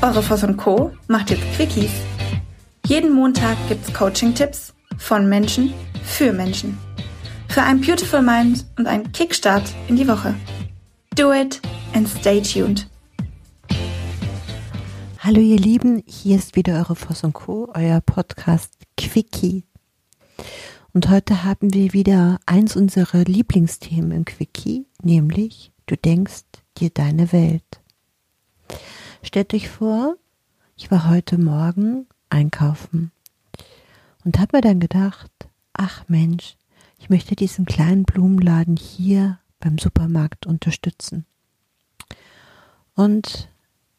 Eure Voss und Co. macht jetzt Quickies. Jeden Montag gibt's Coaching-Tipps von Menschen für Menschen. Für ein Beautiful Mind und einen Kickstart in die Woche. Do it and stay tuned. Hallo ihr Lieben, hier ist wieder eure Voss und Co., euer Podcast Quickie. Und heute haben wir wieder eins unserer Lieblingsthemen im Quickie, nämlich du denkst dir deine Welt. Stellt euch vor, ich war heute Morgen einkaufen und habe mir dann gedacht, ach Mensch, ich möchte diesen kleinen Blumenladen hier beim Supermarkt unterstützen. Und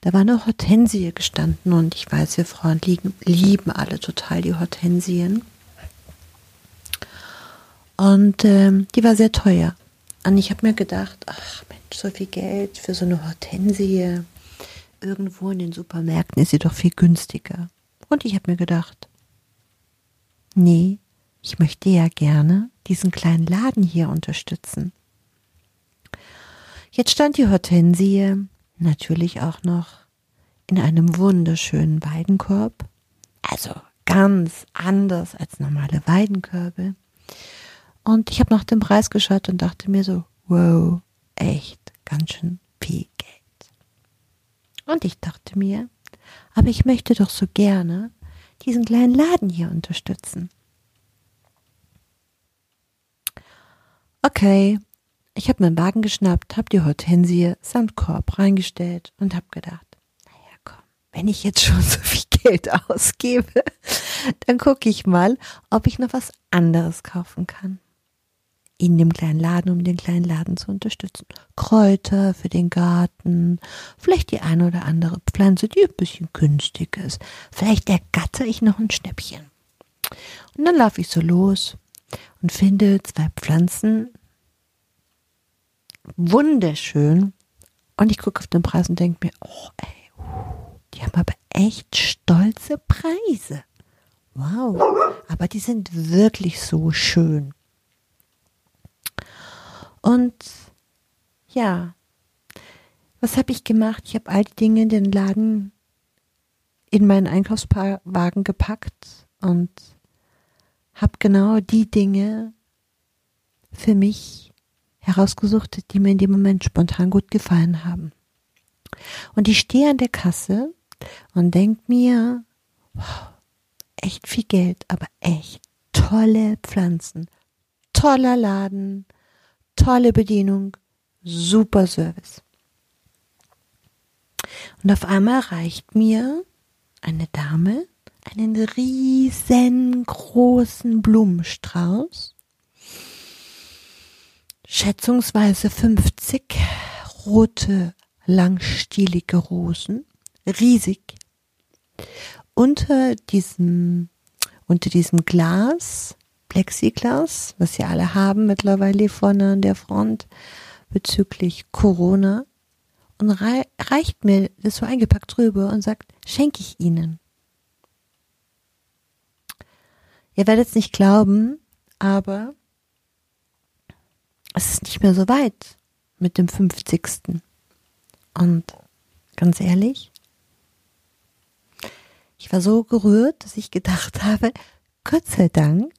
da war eine Hortensie gestanden und ich weiß, wir Frauen lieben, lieben alle total die Hortensien. Und ähm, die war sehr teuer. Und ich habe mir gedacht, ach Mensch, so viel Geld für so eine Hortensie. Irgendwo in den Supermärkten ist sie doch viel günstiger. Und ich habe mir gedacht, nee, ich möchte ja gerne diesen kleinen Laden hier unterstützen. Jetzt stand die Hortensie natürlich auch noch in einem wunderschönen Weidenkorb. Also ganz anders als normale Weidenkörbe. Und ich habe nach dem Preis geschaut und dachte mir so, wow, echt ganz schön viel Geld. Und ich dachte mir, aber ich möchte doch so gerne diesen kleinen Laden hier unterstützen. Okay, ich habe meinen Wagen geschnappt, habe die Hortensie samt Korb reingestellt und habe gedacht, naja komm, wenn ich jetzt schon so viel Geld ausgebe, dann gucke ich mal, ob ich noch was anderes kaufen kann in dem kleinen Laden, um den kleinen Laden zu unterstützen. Kräuter für den Garten, vielleicht die eine oder andere Pflanze, die ein bisschen günstig ist. Vielleicht ergatter ich noch ein Schnäppchen. Und dann laufe ich so los und finde zwei Pflanzen wunderschön. Und ich gucke auf den Preis und denke mir, oh ey, die haben aber echt stolze Preise. Wow, aber die sind wirklich so schön. Und ja, was habe ich gemacht? Ich habe all die Dinge in den Laden in meinen Einkaufswagen gepackt und habe genau die Dinge für mich herausgesucht, die mir in dem Moment spontan gut gefallen haben. Und ich stehe an der Kasse und denke mir, wow, echt viel Geld, aber echt tolle Pflanzen, toller Laden, tolle Bedienung, super Service. Und auf einmal reicht mir eine Dame einen riesengroßen Blumenstrauß, schätzungsweise 50 rote, langstielige Rosen, riesig. Unter diesem, unter diesem Glas Plexiglas, was sie alle haben mittlerweile vorne an der Front bezüglich Corona und rei reicht mir das so eingepackt drüber und sagt, schenke ich Ihnen. Ihr werdet es nicht glauben, aber es ist nicht mehr so weit mit dem 50. Und ganz ehrlich, ich war so gerührt, dass ich gedacht habe, Gott sei Dank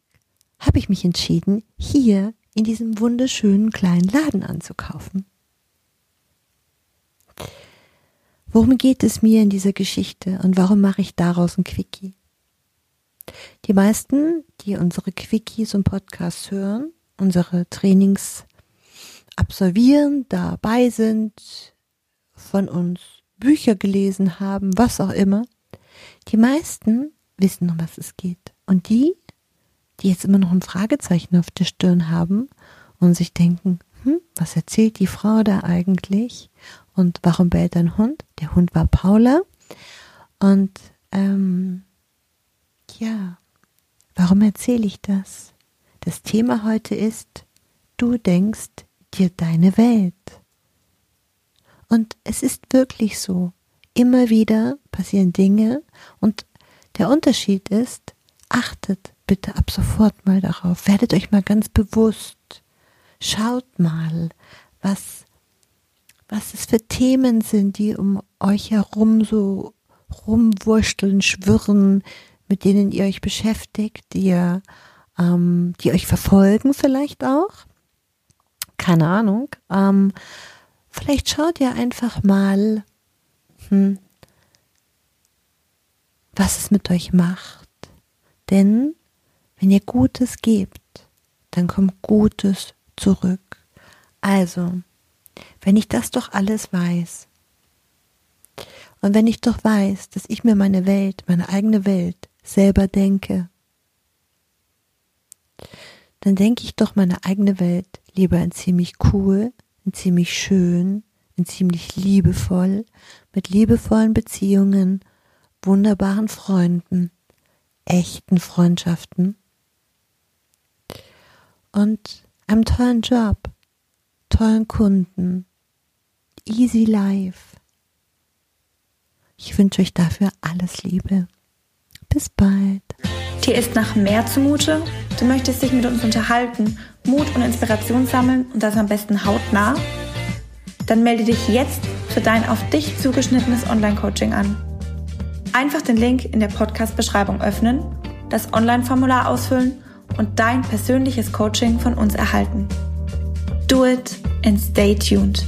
habe ich mich entschieden, hier in diesem wunderschönen kleinen Laden anzukaufen. Worum geht es mir in dieser Geschichte und warum mache ich daraus ein Quickie? Die meisten, die unsere Quickies und Podcasts hören, unsere Trainings absolvieren, dabei sind, von uns Bücher gelesen haben, was auch immer, die meisten wissen, um was es geht. Und die, die jetzt immer noch ein Fragezeichen auf der Stirn haben und sich denken, hm, was erzählt die Frau da eigentlich? Und warum bellt ein Hund? Der Hund war Paula. Und ähm, ja, warum erzähle ich das? Das Thema heute ist, du denkst dir deine Welt. Und es ist wirklich so. Immer wieder passieren Dinge und der Unterschied ist, achtet bitte ab sofort mal darauf. Werdet euch mal ganz bewusst. Schaut mal, was, was es für Themen sind, die um euch herum so rumwurschteln, schwirren, mit denen ihr euch beschäftigt, die, ähm, die euch verfolgen vielleicht auch. Keine Ahnung. Ähm, vielleicht schaut ihr einfach mal, hm, was es mit euch macht. Denn wenn ihr Gutes gebt, dann kommt Gutes zurück. Also, wenn ich das doch alles weiß, und wenn ich doch weiß, dass ich mir meine Welt, meine eigene Welt selber denke, dann denke ich doch meine eigene Welt lieber in ziemlich cool, in ziemlich schön, in ziemlich liebevoll, mit liebevollen Beziehungen, wunderbaren Freunden, echten Freundschaften und einem tollen Job, tollen Kunden, easy life. Ich wünsche euch dafür alles Liebe. Bis bald. Dir ist nach mehr zumute? Du möchtest dich mit uns unterhalten, Mut und Inspiration sammeln und das am besten hautnah? Dann melde dich jetzt für dein auf dich zugeschnittenes Online-Coaching an. Einfach den Link in der Podcast-Beschreibung öffnen, das Online-Formular ausfüllen und dein persönliches Coaching von uns erhalten. Do it and stay tuned.